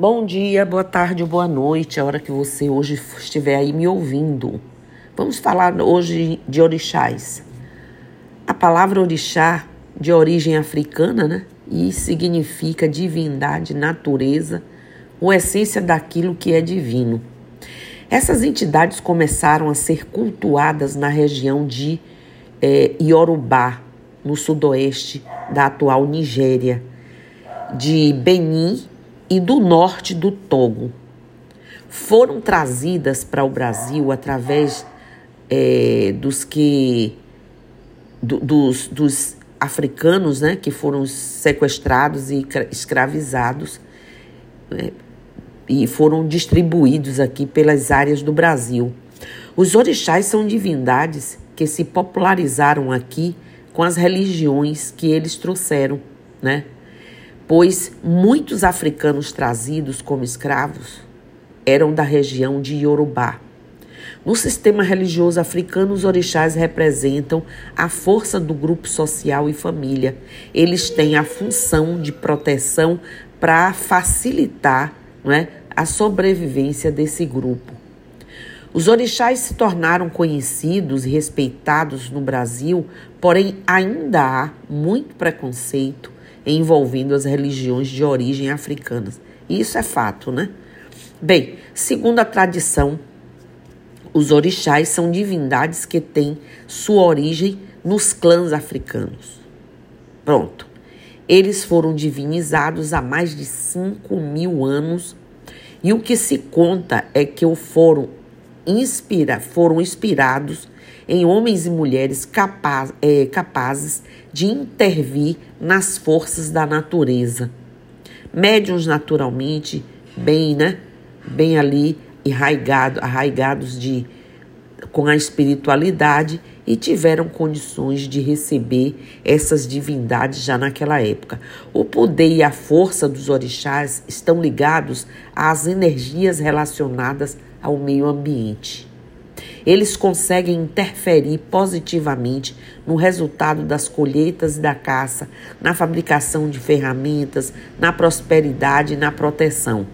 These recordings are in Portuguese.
Bom dia, boa tarde boa noite, a hora que você hoje estiver aí me ouvindo. Vamos falar hoje de orixás. A palavra orixá, de origem africana, né? E significa divindade, natureza, ou essência daquilo que é divino. Essas entidades começaram a ser cultuadas na região de é, Yorubá, no sudoeste da atual Nigéria, de Benin e do norte do Togo. Foram trazidas para o Brasil através é, dos que do, dos, dos africanos, né, que foram sequestrados e escravizados né, e foram distribuídos aqui pelas áreas do Brasil. Os orixás são divindades que se popularizaram aqui com as religiões que eles trouxeram, né? Pois muitos africanos trazidos como escravos eram da região de Yorubá. No sistema religioso africano, os orixás representam a força do grupo social e família. Eles têm a função de proteção para facilitar não é, a sobrevivência desse grupo. Os orixás se tornaram conhecidos e respeitados no Brasil, porém ainda há muito preconceito envolvendo as religiões de origem africanas. Isso é fato, né? Bem, segundo a tradição, os orixás são divindades que têm sua origem nos clãs africanos. Pronto. Eles foram divinizados há mais de 5 mil anos e o que se conta é que foram, inspira, foram inspirados em homens e mulheres capaz, é, capazes de intervir nas forças da natureza. Médiuns naturalmente bem, né? Bem ali arraigado, arraigados de com a espiritualidade e tiveram condições de receber essas divindades já naquela época. O poder e a força dos orixás estão ligados às energias relacionadas ao meio ambiente. Eles conseguem interferir positivamente no resultado das colheitas e da caça, na fabricação de ferramentas, na prosperidade e na proteção.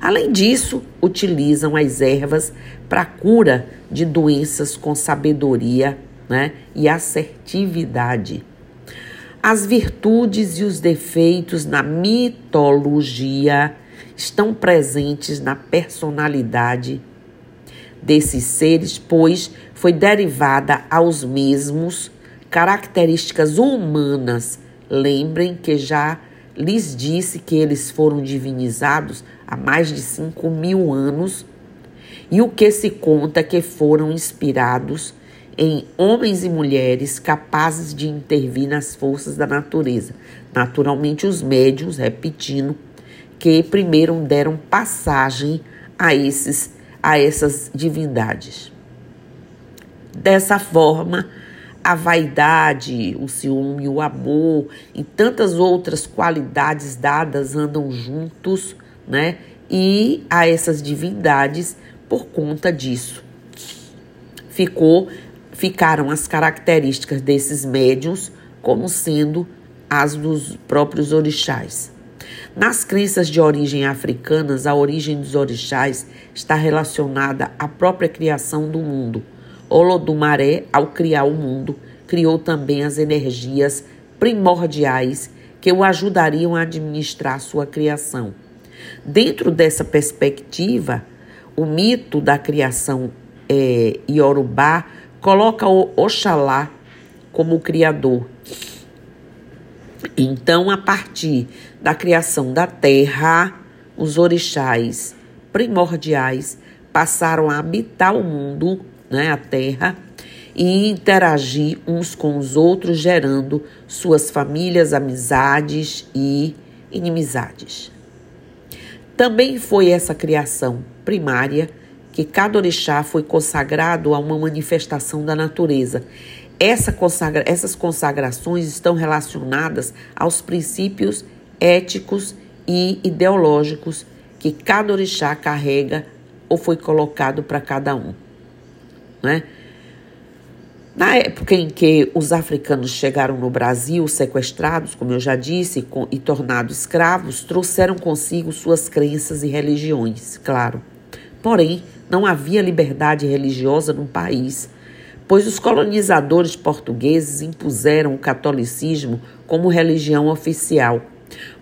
Além disso, utilizam as ervas para cura de doenças com sabedoria né, e assertividade. As virtudes e os defeitos na mitologia estão presentes na personalidade desses seres, pois foi derivada aos mesmos características humanas. Lembrem que já lhes disse que eles foram divinizados há mais de cinco mil anos e o que se conta que foram inspirados em homens e mulheres capazes de intervir nas forças da natureza. Naturalmente, os médiuns, repetindo, que primeiro deram passagem a, esses, a essas divindades. Dessa forma, a vaidade, o ciúme, o amor e tantas outras qualidades dadas andam juntos, né? E a essas divindades por conta disso. Ficou ficaram as características desses médiums como sendo as dos próprios orixás. Nas crenças de origem africanas, a origem dos orixás está relacionada à própria criação do mundo. Olodumaré, ao criar o mundo, criou também as energias primordiais que o ajudariam a administrar sua criação. Dentro dessa perspectiva, o mito da criação é, iorubá coloca o Oxalá como o criador. Então, a partir da criação da terra, os orixás primordiais passaram a habitar o mundo, né, a terra, e interagir uns com os outros, gerando suas famílias, amizades e inimizades. Também foi essa criação primária que cada orixá foi consagrado a uma manifestação da natureza. Essa consagra essas consagrações estão relacionadas aos princípios éticos e ideológicos que cada orixá carrega ou foi colocado para cada um. Né? Na época em que os africanos chegaram no Brasil, sequestrados, como eu já disse, e tornados escravos, trouxeram consigo suas crenças e religiões, claro. Porém, não havia liberdade religiosa no país, pois os colonizadores portugueses impuseram o catolicismo como religião oficial.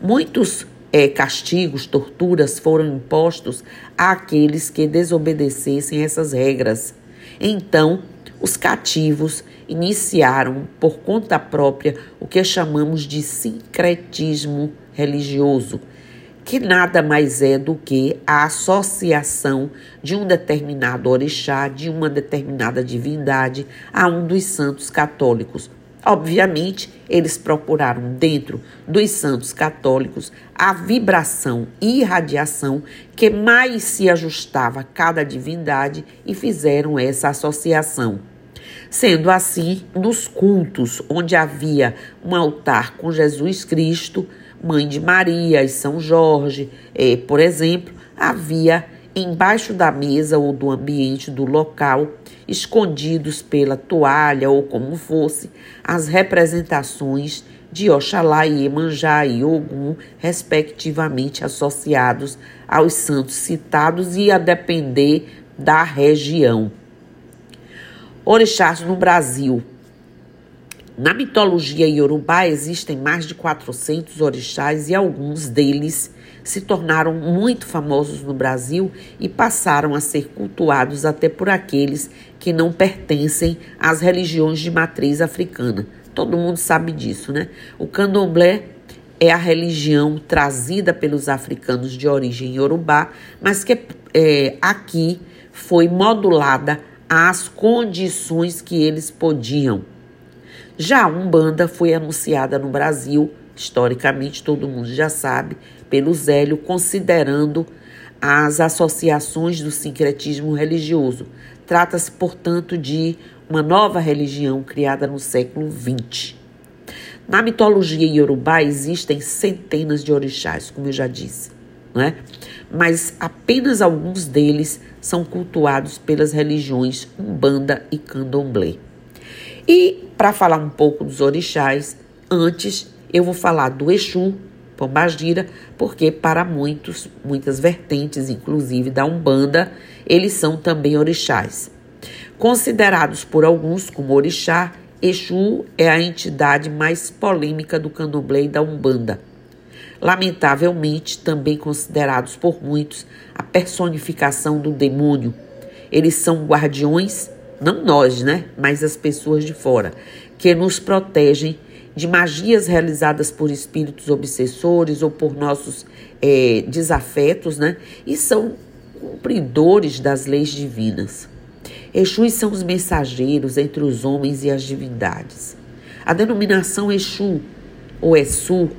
Muitos é, castigos, torturas foram impostos àqueles que desobedecessem essas regras. Então, os cativos iniciaram por conta própria o que chamamos de sincretismo religioso, que nada mais é do que a associação de um determinado orixá, de uma determinada divindade, a um dos santos católicos. Obviamente, eles procuraram dentro dos santos católicos a vibração e radiação que mais se ajustava a cada divindade e fizeram essa associação. Sendo assim, nos cultos onde havia um altar com Jesus Cristo, Mãe de Maria e São Jorge, eh, por exemplo, havia embaixo da mesa ou do ambiente do local, escondidos pela toalha ou como fosse, as representações de Oxalá e Emanjá e Ogum, respectivamente associados aos santos citados e a depender da região. Orixás no Brasil. Na mitologia iorubá existem mais de 400 orixás e alguns deles se tornaram muito famosos no Brasil e passaram a ser cultuados até por aqueles que não pertencem às religiões de matriz africana. Todo mundo sabe disso, né? O candomblé é a religião trazida pelos africanos de origem iorubá, mas que é, aqui foi modulada às condições que eles podiam. Já a Umbanda foi anunciada no Brasil, historicamente todo mundo já sabe, pelo Zélio, considerando as associações do sincretismo religioso. Trata-se, portanto, de uma nova religião criada no século XX. Na mitologia iorubá existem centenas de orixás, como eu já disse, não é? mas apenas alguns deles são cultuados pelas religiões Umbanda e Candomblé. E para falar um pouco dos orixás, antes eu vou falar do Exu, Pombagira, porque para muitos, muitas vertentes, inclusive da Umbanda, eles são também orixás. Considerados por alguns como orixá, Exu é a entidade mais polêmica do candomblé e da Umbanda. Lamentavelmente, também considerados por muitos a personificação do demônio. Eles são guardiões, não nós, né? Mas as pessoas de fora, que nos protegem de magias realizadas por espíritos obsessores ou por nossos é, desafetos, né? E são cumpridores das leis divinas. Exus são os mensageiros entre os homens e as divindades. A denominação Exu ou Exu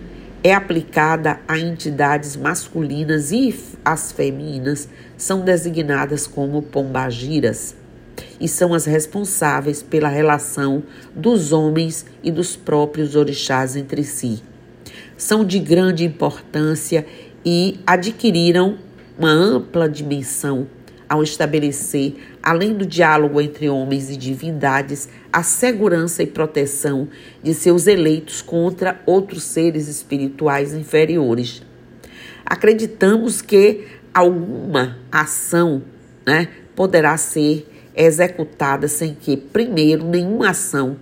é aplicada a entidades masculinas e as femininas são designadas como pombagiras e são as responsáveis pela relação dos homens e dos próprios orixás entre si. São de grande importância e adquiriram uma ampla dimensão ao estabelecer, além do diálogo entre homens e divindades, a segurança e proteção de seus eleitos contra outros seres espirituais inferiores. Acreditamos que alguma ação né, poderá ser executada sem que, primeiro, nenhuma ação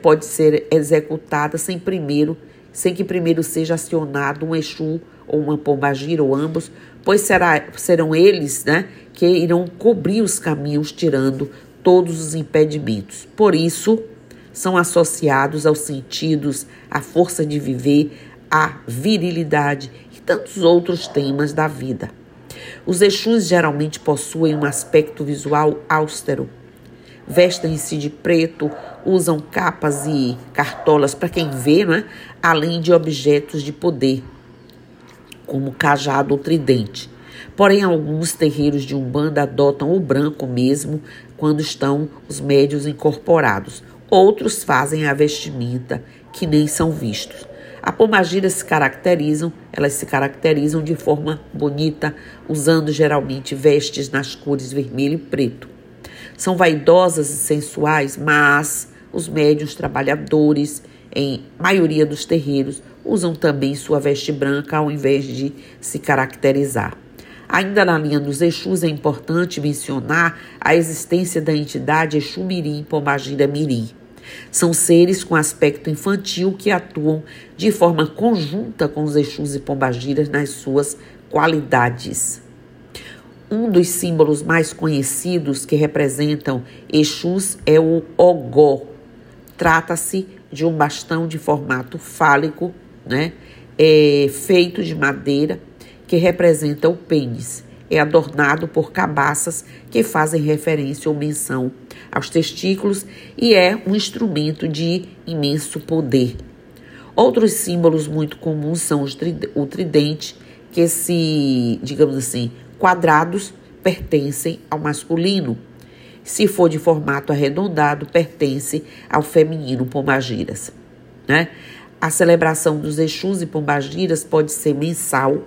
pode ser executada sem primeiro, sem que primeiro seja acionado um Exu ou uma pombagira ou ambos, pois será, serão eles né, que irão cobrir os caminhos, tirando todos os impedimentos. Por isso, são associados aos sentidos, à força de viver, à virilidade e tantos outros temas da vida. Os Exus geralmente possuem um aspecto visual austero. Vestem-se de preto, usam capas e cartolas para quem vê, né? além de objetos de poder, como cajado ou tridente. Porém, alguns terreiros de Umbanda adotam o branco mesmo quando estão os médios incorporados. Outros fazem a vestimenta, que nem são vistos. A pomagira se caracterizam, elas se caracterizam de forma bonita, usando geralmente vestes nas cores vermelho e preto. São vaidosas e sensuais, mas os médios trabalhadores, em maioria dos terreiros, usam também sua veste branca ao invés de se caracterizar. Ainda na linha dos Exus, é importante mencionar a existência da entidade Exu Mirim Mirim. São seres com aspecto infantil que atuam de forma conjunta com os Exus e Pombagiras nas suas qualidades. Um dos símbolos mais conhecidos que representam Exus é o Ogó. Trata-se de um bastão de formato fálico, né, é, feito de madeira, que representa o pênis. É adornado por cabaças que fazem referência ou menção aos testículos e é um instrumento de imenso poder. Outros símbolos muito comuns são o tridente, que se, digamos assim, quadrados pertencem ao masculino. Se for de formato arredondado, pertence ao feminino Pombagiras. Né? A celebração dos Exus e Pombagiras pode ser mensal,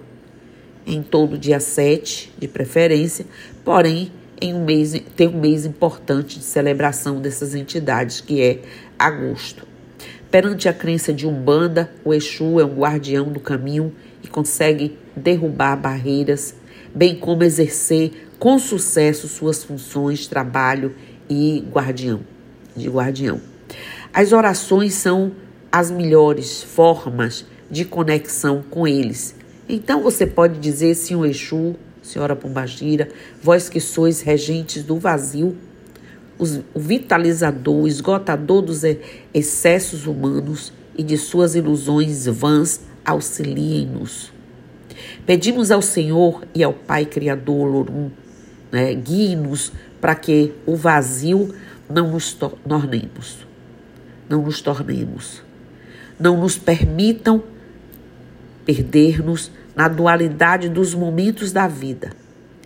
em todo dia 7, de preferência, porém em um mês, tem um mês importante de celebração dessas entidades, que é agosto. Perante a crença de Umbanda, o Exu é um guardião do caminho e consegue derrubar barreiras, bem como exercer com sucesso suas funções, trabalho e guardião, de guardião. As orações são as melhores formas de conexão com eles. Então você pode dizer, Senhor Exu, Senhora Pombagira, vós que sois regentes do vazio, o vitalizador, o esgotador dos excessos humanos e de suas ilusões vãs, auxiliem-nos. Pedimos ao Senhor e ao Pai Criador Lorum, né, guie-nos para que o vazio não nos tornemos, não nos tornemos, não nos permitam perder-nos na dualidade dos momentos da vida.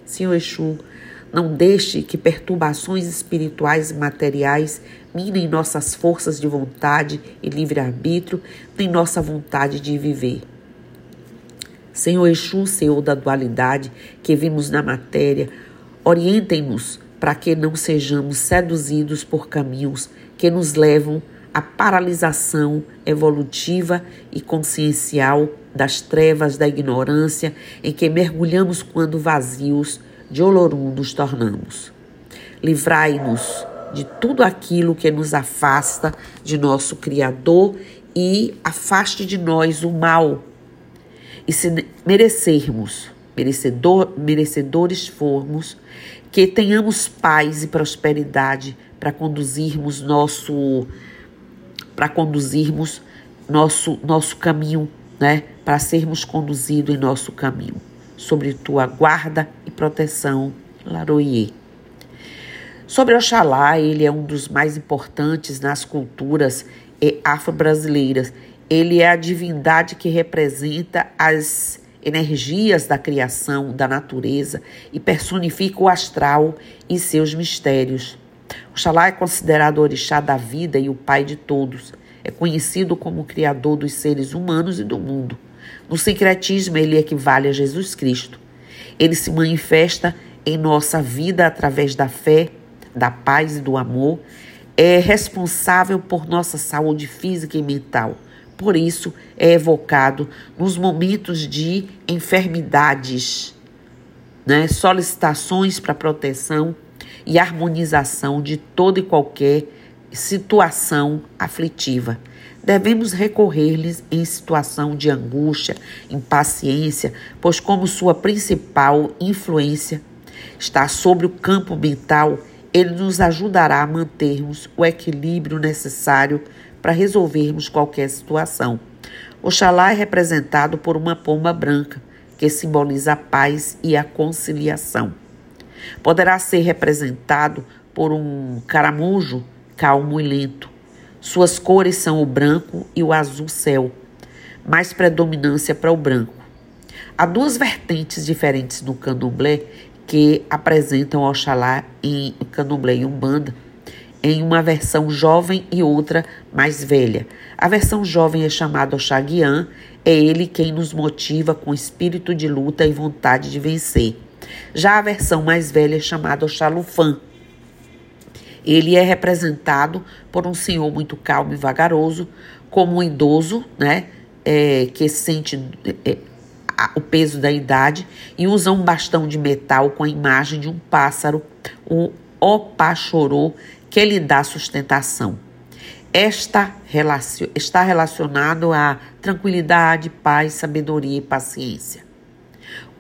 Senhor Exu, não deixe que perturbações espirituais e materiais minem nossas forças de vontade e livre-arbítrio, nem nossa vontade de viver. Senhor Exu, Senhor da dualidade que vimos na matéria, orientem-nos para que não sejamos seduzidos por caminhos que nos levam à paralisação evolutiva e consciencial das trevas da ignorância em que mergulhamos quando vazios de olorum nos tornamos. Livrai-nos de tudo aquilo que nos afasta de nosso Criador e afaste de nós o mal e se merecermos, merecedor, merecedores formos, que tenhamos paz e prosperidade para conduzirmos nosso para conduzirmos nosso nosso caminho, né? Para sermos conduzidos em nosso caminho. Sobre tua guarda e proteção, Laroie. Sobre Oxalá, ele é um dos mais importantes nas culturas afro-brasileiras ele é a divindade que representa as energias da criação, da natureza e personifica o astral e seus mistérios. Oxalá é considerado o orixá da vida e o pai de todos. É conhecido como o criador dos seres humanos e do mundo. No sincretismo, ele equivale a Jesus Cristo. Ele se manifesta em nossa vida através da fé, da paz e do amor. É responsável por nossa saúde física e mental por isso é evocado nos momentos de enfermidades, né? solicitações para proteção e harmonização de toda e qualquer situação aflitiva. Devemos recorrer-lhes em situação de angústia, impaciência, pois, como sua principal influência está sobre o campo mental, ele nos ajudará a mantermos o equilíbrio necessário para resolvermos qualquer situação. Oxalá é representado por uma pomba branca, que simboliza a paz e a conciliação. Poderá ser representado por um caramujo calmo e lento. Suas cores são o branco e o azul céu, mais predominância para o branco. Há duas vertentes diferentes no candomblé que apresentam Oxalá em candomblé e umbanda, em uma versão jovem e outra mais velha. A versão jovem é chamada Oxaguian, é ele quem nos motiva com espírito de luta e vontade de vencer. Já a versão mais velha é chamada Oxalufã. Ele é representado por um senhor muito calmo e vagaroso, como um idoso, né, é, que sente é, o peso da idade e usa um bastão de metal com a imagem de um pássaro, o opachorô, que lhe dá sustentação. Esta relacion, está relacionado a tranquilidade, paz, sabedoria e paciência.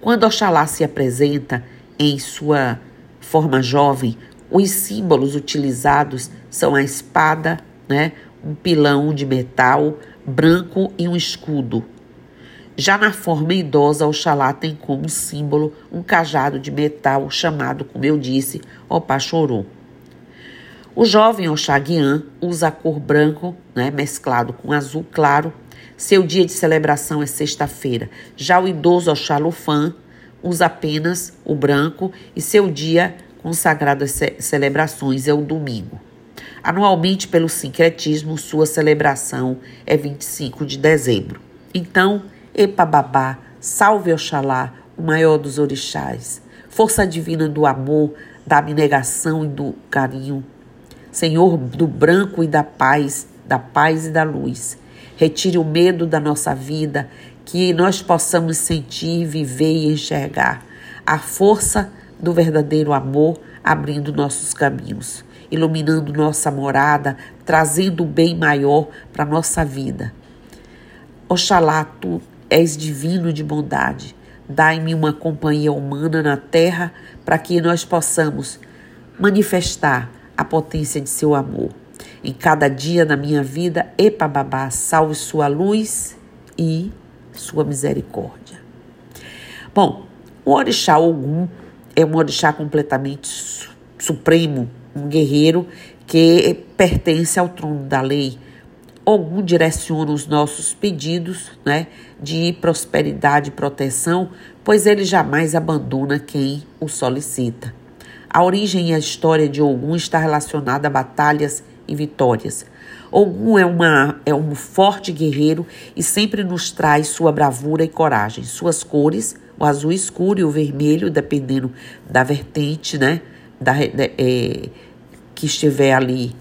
Quando Oxalá se apresenta em sua forma jovem, os símbolos utilizados são a espada, né, um pilão de metal branco e um escudo. Já na forma idosa, Oxalá tem como símbolo um cajado de metal chamado, como eu disse, Opachorô. O jovem Oxaguian usa a cor branco, né, mesclado com azul claro. Seu dia de celebração é sexta-feira. Já o idoso Oxalufã usa apenas o branco e seu dia consagrado às ce celebrações é o domingo. Anualmente, pelo sincretismo, sua celebração é 25 de dezembro. Então, Epababá, salve Oxalá, o maior dos orixás, força divina do amor, da abnegação e do carinho, Senhor do branco e da paz, da paz e da luz. Retire o medo da nossa vida, que nós possamos sentir, viver e enxergar a força do verdadeiro amor abrindo nossos caminhos, iluminando nossa morada, trazendo o bem maior para nossa vida. Oxalá tu és divino de bondade. Dai-me uma companhia humana na terra para que nós possamos manifestar a potência de seu amor. Em cada dia da minha vida, Epababá, salve sua luz e sua misericórdia. Bom, o orixá Ogum é um orixá completamente supremo, um guerreiro que pertence ao trono da lei. Ogum direciona os nossos pedidos né, de prosperidade e proteção, pois ele jamais abandona quem o solicita. A origem e a história de Ogum está relacionada a batalhas e vitórias. Ogum é, uma, é um forte guerreiro e sempre nos traz sua bravura e coragem. Suas cores, o azul escuro e o vermelho, dependendo da vertente, né? Da, é, que estiver ali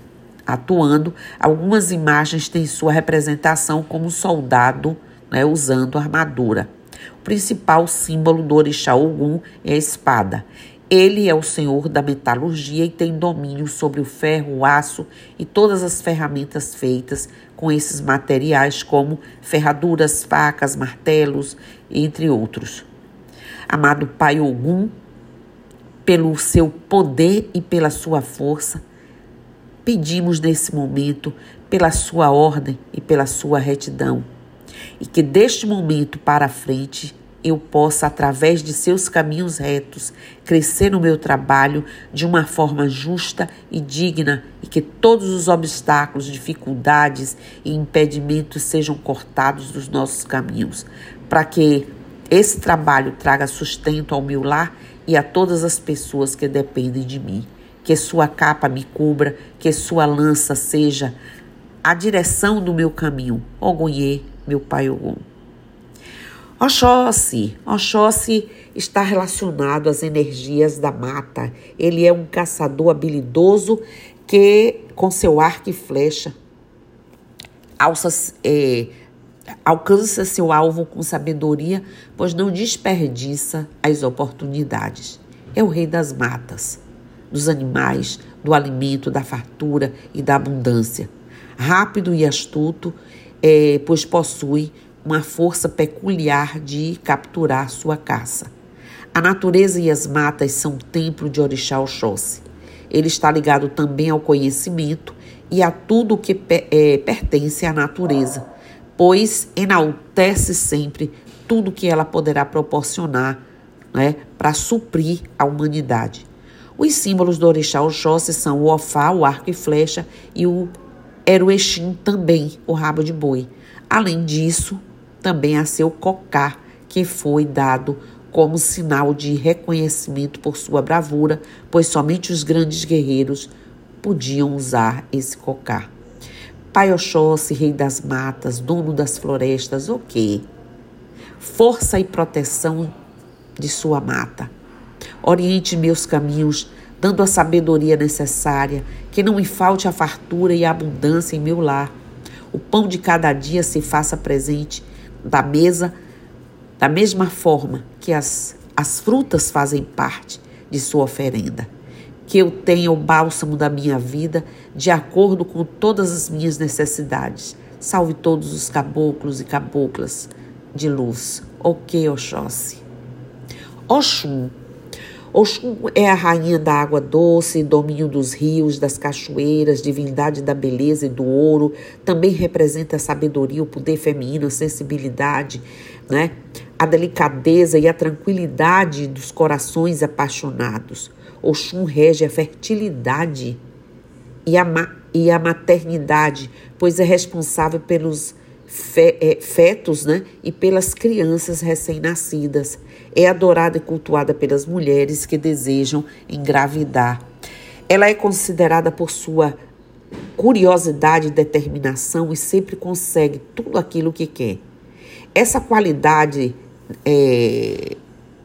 atuando. Algumas imagens têm sua representação como soldado né, usando armadura. O principal símbolo do orixá Ogum é a espada. Ele é o senhor da metalurgia e tem domínio sobre o ferro, o aço e todas as ferramentas feitas com esses materiais, como ferraduras, facas, martelos, entre outros. Amado Pai Ogum, pelo seu poder e pela sua força, pedimos nesse momento pela sua ordem e pela sua retidão, e que deste momento para frente eu possa, através de seus caminhos retos, crescer no meu trabalho de uma forma justa e digna e que todos os obstáculos, dificuldades e impedimentos sejam cortados dos nossos caminhos, para que esse trabalho traga sustento ao meu lar e a todas as pessoas que dependem de mim. Que sua capa me cubra, que sua lança seja a direção do meu caminho. Ogunhê, meu pai Ogum. Oxóssi. Oxóssi está relacionado às energias da mata. Ele é um caçador habilidoso que, com seu arco e flecha, é, alcança seu alvo com sabedoria, pois não desperdiça as oportunidades. É o rei das matas, dos animais, do alimento, da fartura e da abundância. Rápido e astuto, é, pois possui uma força peculiar de capturar sua caça. A natureza e as matas são templo de Orixá Oxóssi. Ele está ligado também ao conhecimento e a tudo que é, pertence à natureza, pois enaltece sempre tudo que ela poderá proporcionar né, para suprir a humanidade. Os símbolos do Orixá Oxóssi são o Ofá, o arco e flecha, e o Eruexim também, o rabo de boi. Além disso, também a seu cocá, que foi dado como sinal de reconhecimento por sua bravura, pois somente os grandes guerreiros podiam usar esse cocá. Pai Oxóssi, rei das matas, dono das florestas, o quê? Força e proteção de sua mata. Oriente meus caminhos dando a sabedoria necessária, que não me falte a fartura e a abundância em meu lar. O pão de cada dia se faça presente da mesa, da mesma forma que as, as frutas fazem parte de sua oferenda. Que eu tenha o bálsamo da minha vida de acordo com todas as minhas necessidades. Salve todos os caboclos e caboclas de luz. Ok, Oxóssi. Oxum. Oxum é a rainha da água doce, domínio dos rios, das cachoeiras, divindade da beleza e do ouro. Também representa a sabedoria, o poder feminino, a sensibilidade, né? a delicadeza e a tranquilidade dos corações apaixonados. Oxum rege a fertilidade e a, e a maternidade, pois é responsável pelos fe, é, fetos né, e pelas crianças recém-nascidas. É adorada e cultuada pelas mulheres que desejam engravidar. Ela é considerada por sua curiosidade e determinação e sempre consegue tudo aquilo que quer. Essa qualidade é,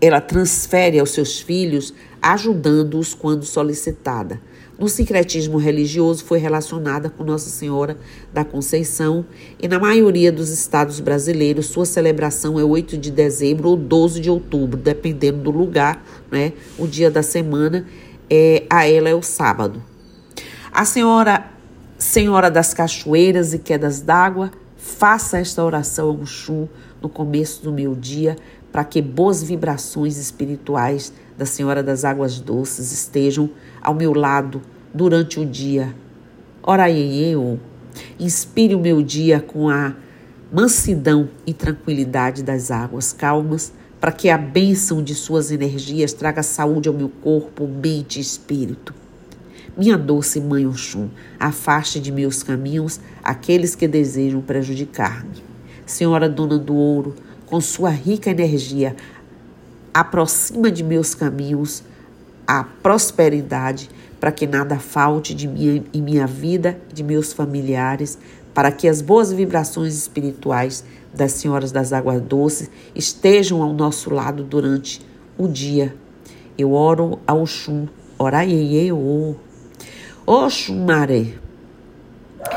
ela transfere aos seus filhos, ajudando-os quando solicitada. No sincretismo religioso foi relacionada com Nossa Senhora da Conceição e na maioria dos estados brasileiros sua celebração é 8 de dezembro ou 12 de outubro, dependendo do lugar, né? O dia da semana é a ela é o sábado. A Senhora Senhora das Cachoeiras e Quedas d'Água, faça esta oração ao Xum no começo do meu dia, para que boas vibrações espirituais da Senhora das Águas Doces estejam ao meu lado durante o dia. Ora eu, inspire o meu dia com a mansidão e tranquilidade das águas calmas, para que a bênção de suas energias traga saúde ao meu corpo, mente e espírito. Minha doce Mãe Oxum, afaste de meus caminhos aqueles que desejam prejudicar-me. Senhora Dona do Ouro, com sua rica energia, aproxima de meus caminhos a prosperidade, para que nada falte de minha, em minha vida, de meus familiares, para que as boas vibrações espirituais das Senhoras das Águas Doces estejam ao nosso lado durante o dia. Eu oro ao Oxum, oraiê, o Oxum Maré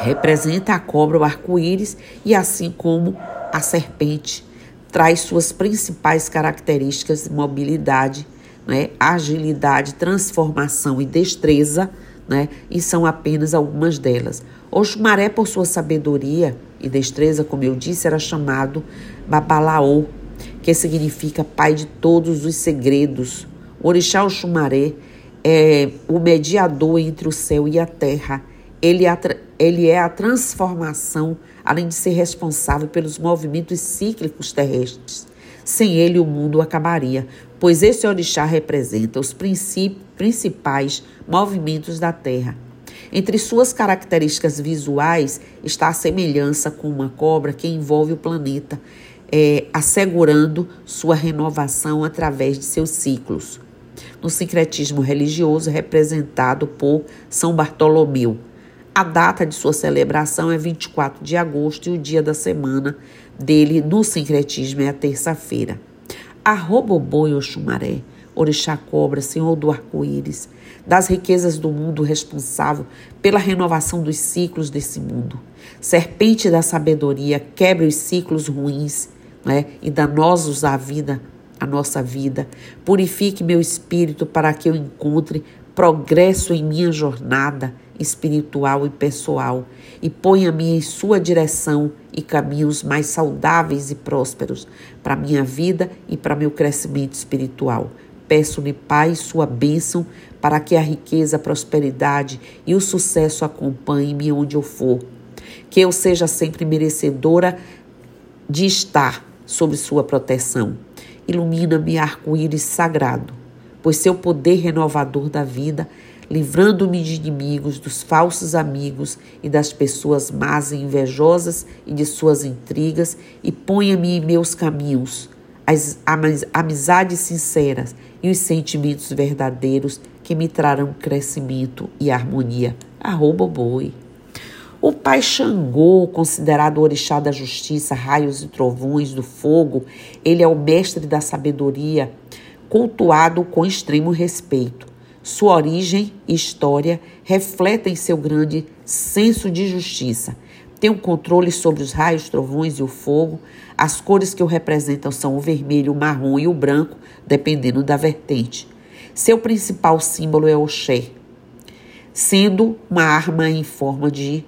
representa a cobra, o arco-íris, e assim como a serpente traz suas principais características de mobilidade, né, agilidade, transformação e destreza, né, e são apenas algumas delas. Oxumaré, por sua sabedoria e destreza, como eu disse, era chamado Babalaô, que significa pai de todos os segredos. O orixá Oxumaré é o mediador entre o céu e a terra. Ele, ele é a transformação além de ser responsável pelos movimentos cíclicos terrestres. Sem ele, o mundo acabaria, pois esse orixá representa os principais movimentos da Terra. Entre suas características visuais está a semelhança com uma cobra que envolve o planeta, é, assegurando sua renovação através de seus ciclos. No sincretismo religioso, representado por São Bartolomeu, a data de sua celebração é 24 de agosto e o dia da semana dele no sincretismo é a terça-feira. Arroboboi Oxumaré, Orixá Cobra, Senhor do Arco-Íris, das riquezas do mundo responsável pela renovação dos ciclos desse mundo. Serpente da sabedoria, quebre os ciclos ruins né, e danosos à vida, a nossa vida. Purifique meu espírito para que eu encontre progresso em minha jornada espiritual e pessoal e ponha-me em sua direção e caminhos mais saudáveis e prósperos para minha vida e para meu crescimento espiritual. Peço-lhe, Pai, sua bênção para que a riqueza, a prosperidade e o sucesso acompanhem-me onde eu for. Que eu seja sempre merecedora de estar sob sua proteção. Ilumina-me, arco-íris sagrado, pois seu poder renovador da vida livrando-me de inimigos, dos falsos amigos e das pessoas más e invejosas e de suas intrigas, e ponha-me em meus caminhos as amizades sinceras e os sentimentos verdadeiros que me trarão crescimento e harmonia. Arroba boi. O pai Xangô, considerado o orixá da justiça, raios e trovões do fogo, ele é o mestre da sabedoria, cultuado com extremo respeito. Sua origem e história refletem seu grande senso de justiça. Tem um controle sobre os raios, trovões e o fogo. As cores que o representam são o vermelho, o marrom e o branco, dependendo da vertente. Seu principal símbolo é o Xé, sendo uma arma em forma de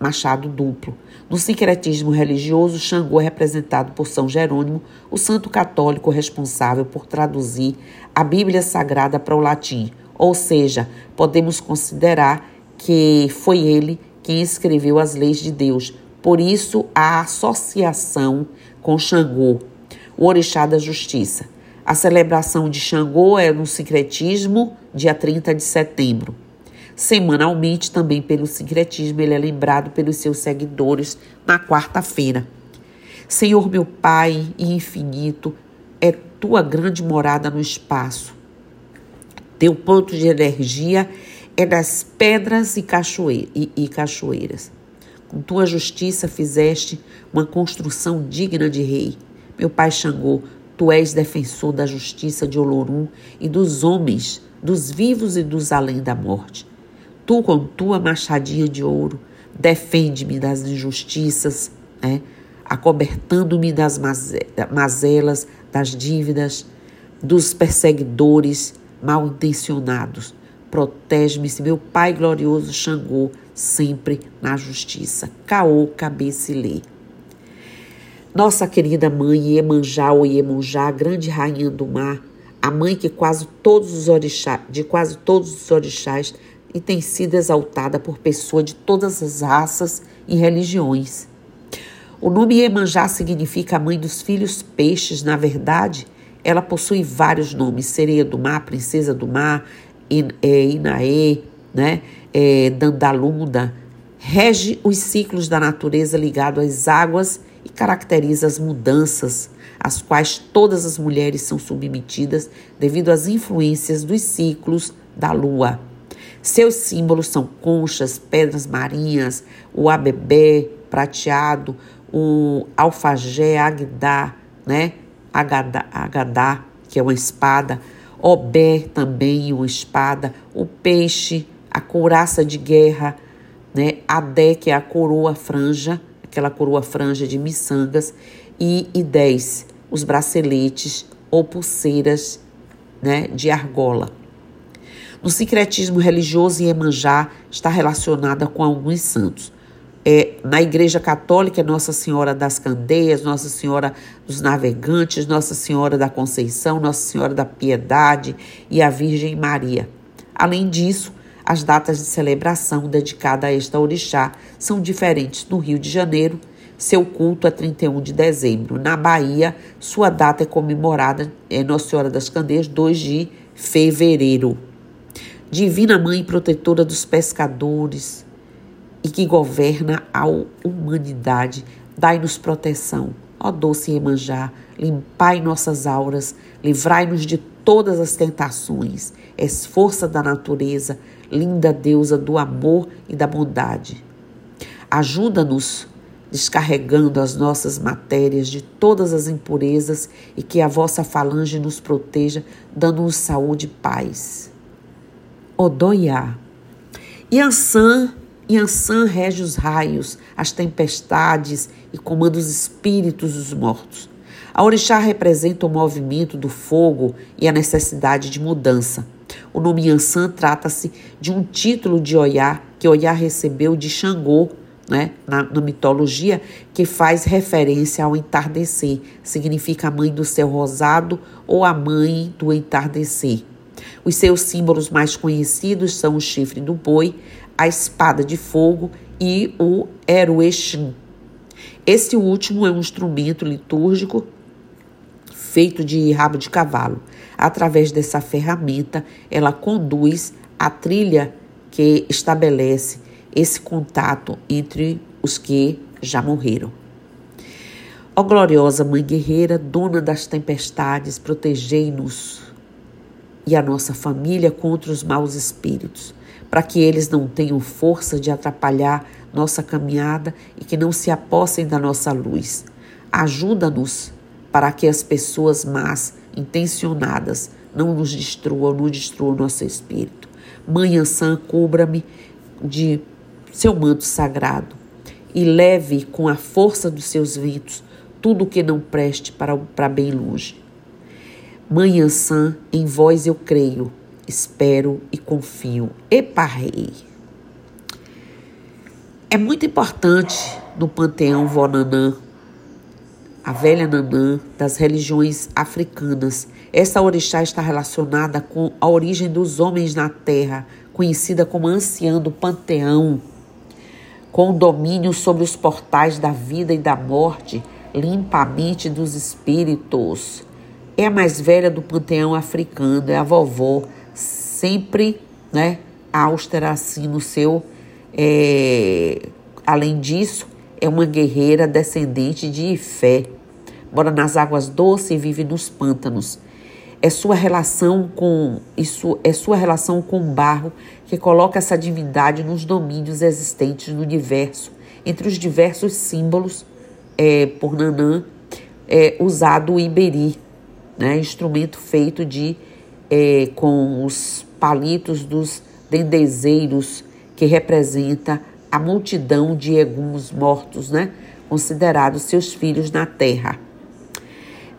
machado duplo. No sincretismo religioso, Xangô é representado por São Jerônimo, o santo católico responsável por traduzir a Bíblia Sagrada para o latim, ou seja, podemos considerar que foi ele quem escreveu as leis de Deus. Por isso, a associação com Xangô, o orixá da justiça. A celebração de Xangô é no sincretismo, dia 30 de setembro. Semanalmente, também pelo sincretismo, ele é lembrado pelos seus seguidores na quarta-feira. Senhor meu Pai e infinito, é tua grande morada no espaço. Teu ponto de energia é das pedras e, cachoeira, e, e cachoeiras. Com tua justiça fizeste uma construção digna de rei. Meu pai Xangô, tu és defensor da justiça de Olorum e dos homens, dos vivos e dos além da morte. Tu, com tua machadinha de ouro, defende-me das injustiças, né? acobertando-me das mazelas, das dívidas, dos perseguidores mal intencionados. Protege-me, meu Pai glorioso Xangô, sempre na justiça. Caô, cabeça e lê. Nossa querida mãe Iemanjá ou Iemonjá, grande rainha do mar, a mãe que quase todos os de quase todos os orixás e tem sido exaltada por pessoas de todas as raças e religiões. O nome Iemanjá significa a mãe dos filhos peixes. Na verdade, ela possui vários nomes: sereia do mar, princesa do mar, é, Inaê, né? É, Dandalunda. Rege os ciclos da natureza ligado às águas e caracteriza as mudanças às quais todas as mulheres são submetidas devido às influências dos ciclos da lua. Seus símbolos são conchas, pedras marinhas, o abebé prateado, o alfajé, agdá, né? Agadá, que é uma espada, obé também, uma espada, o peixe, a couraça de guerra, né? Adé, que é a coroa franja, aquela coroa franja de miçangas, e idés, os braceletes ou pulseiras, né? De argola. No sincretismo religioso, Iemanjá está relacionada com alguns santos. É, na Igreja Católica, é Nossa Senhora das Candeias, Nossa Senhora dos Navegantes, Nossa Senhora da Conceição, Nossa Senhora da Piedade e a Virgem Maria. Além disso, as datas de celebração dedicada a esta orixá são diferentes no Rio de Janeiro. Seu culto é 31 de dezembro. Na Bahia, sua data é comemorada em Nossa Senhora das Candeias, 2 de fevereiro. Divina Mãe protetora dos pescadores e que governa a humanidade, dai-nos proteção. Ó doce Emanjá, limpai nossas auras, livrai-nos de todas as tentações. És força da natureza, linda deusa do amor e da bondade. Ajuda-nos descarregando as nossas matérias de todas as impurezas e que a vossa falange nos proteja, dando-nos saúde e paz. Odoiá. Yansan, Yansan rege os raios, as tempestades e comanda os espíritos dos mortos. A orixá representa o movimento do fogo e a necessidade de mudança. O nome Yansan trata-se de um título de Oiá que Oiá recebeu de Xangô, né, na, na, mitologia, que faz referência ao entardecer. Significa a mãe do céu rosado ou a mãe do entardecer. Os seus símbolos mais conhecidos são o chifre do boi, a espada de fogo e o eruexim. Esse último é um instrumento litúrgico feito de rabo de cavalo. Através dessa ferramenta, ela conduz a trilha que estabelece esse contato entre os que já morreram. Ó gloriosa Mãe Guerreira, dona das tempestades, protegei-nos e a nossa família contra os maus espíritos, para que eles não tenham força de atrapalhar nossa caminhada e que não se apossem da nossa luz. Ajuda-nos para que as pessoas más intencionadas não nos destrua, não destrua o nosso espírito. Mãe Ansã, cubra-me de seu manto sagrado e leve com a força dos seus ventos tudo o que não preste para, para bem longe. Mãe Ansã, em vós eu creio, espero e confio. Eparrei. É muito importante no panteão Vonanã, a velha Nanã das religiões africanas. Essa orixá está relacionada com a origem dos homens na terra, conhecida como anciã do panteão, com domínio sobre os portais da vida e da morte, limpa a mente dos espíritos. É a mais velha do panteão africano, é a vovó, sempre, né, austera assim no seu. É, além disso, é uma guerreira descendente de Ifé. Mora nas águas doces e vive nos pântanos. É sua relação com isso é sua relação com o barro que coloca essa divindade nos domínios existentes no universo, entre os diversos símbolos é, por Nanã é, usado o iberi, né, instrumento feito de é, com os palitos dos dendezeiros que representa a multidão de eguns mortos, né, considerados seus filhos na terra.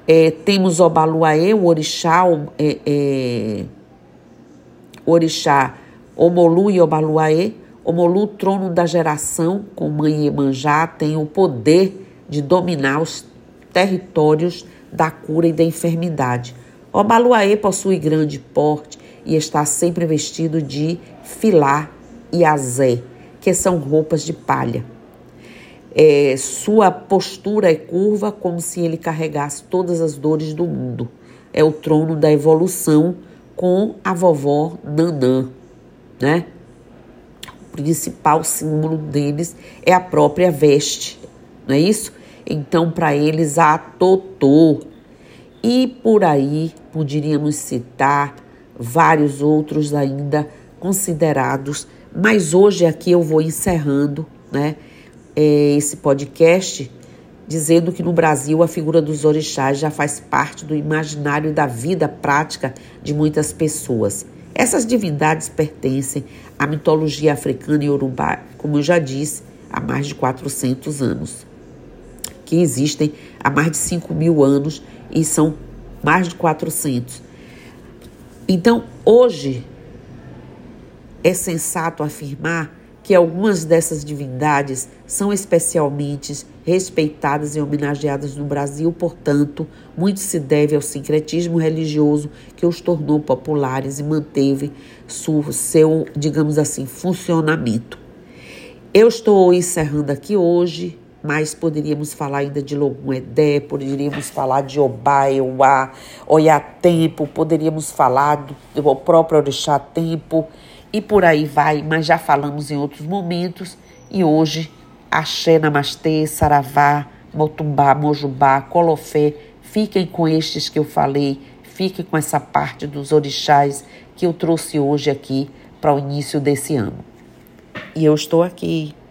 É, temos Obaluaê, o orixá, é, é, orixá Omolu e Obaluaê. Omolu, trono da geração, com mãe Iemanjá, tem o poder de dominar os territórios da cura e da enfermidade. Obaluaê possui grande porte e está sempre vestido de filá e azé, que são roupas de palha. É, sua postura é curva, como se ele carregasse todas as dores do mundo. É o trono da evolução com a vovó Nanã, né? O principal símbolo deles é a própria veste, não é isso? Então, para eles, a Totô. E por aí poderíamos citar vários outros ainda considerados, mas hoje aqui eu vou encerrando, né? é, esse podcast dizendo que no Brasil a figura dos orixás já faz parte do imaginário da vida prática de muitas pessoas. Essas divindades pertencem à mitologia africana e urubá, como eu já disse, há mais de 400 anos, que existem há mais de 5 mil anos e são mais de 400. Então, hoje, é sensato afirmar que algumas dessas divindades são especialmente respeitadas e homenageadas no Brasil, portanto, muito se deve ao sincretismo religioso que os tornou populares e manteve seu, digamos assim, funcionamento. Eu estou encerrando aqui hoje, mas poderíamos falar ainda de Logum Edé, poderíamos falar de Obá, Euá, Oiá Tempo, poderíamos falar do, do próprio Orixá Tempo, e por aí vai, mas já falamos em outros momentos e hoje Axé, Namastê, Saravá, Motumbá, Mojubá, Colofé, fiquem com estes que eu falei, fiquem com essa parte dos orixás que eu trouxe hoje aqui para o início desse ano. E eu estou aqui